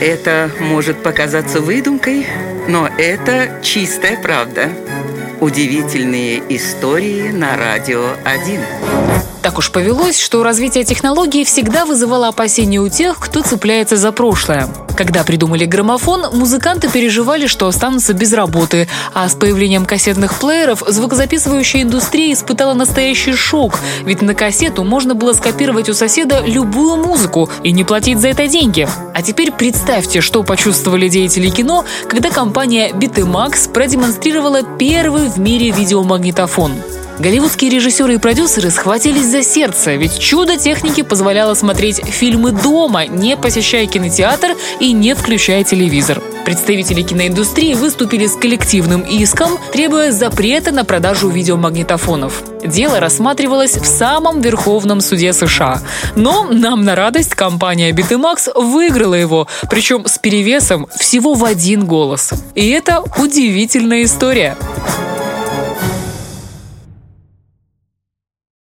Это может показаться выдумкой, но это чистая правда. Удивительные истории на радио 1. Так уж повелось, что развитие технологий всегда вызывало опасения у тех, кто цепляется за прошлое. Когда придумали граммофон, музыканты переживали, что останутся без работы, а с появлением кассетных плееров звукозаписывающая индустрия испытала настоящий шок, ведь на кассету можно было скопировать у соседа любую музыку и не платить за это деньги. А теперь представьте, что почувствовали деятели кино, когда компания Bitemax продемонстрировала первый в мире видеомагнитофон. Голливудские режиссеры и продюсеры схватились за сердце, ведь чудо техники позволяло смотреть фильмы дома, не посещая кинотеатр и не включая телевизор. Представители киноиндустрии выступили с коллективным иском, требуя запрета на продажу видеомагнитофонов. Дело рассматривалось в самом Верховном суде США. Но нам на радость компания Bitemax выиграла его, причем с перевесом всего в один голос. И это удивительная история.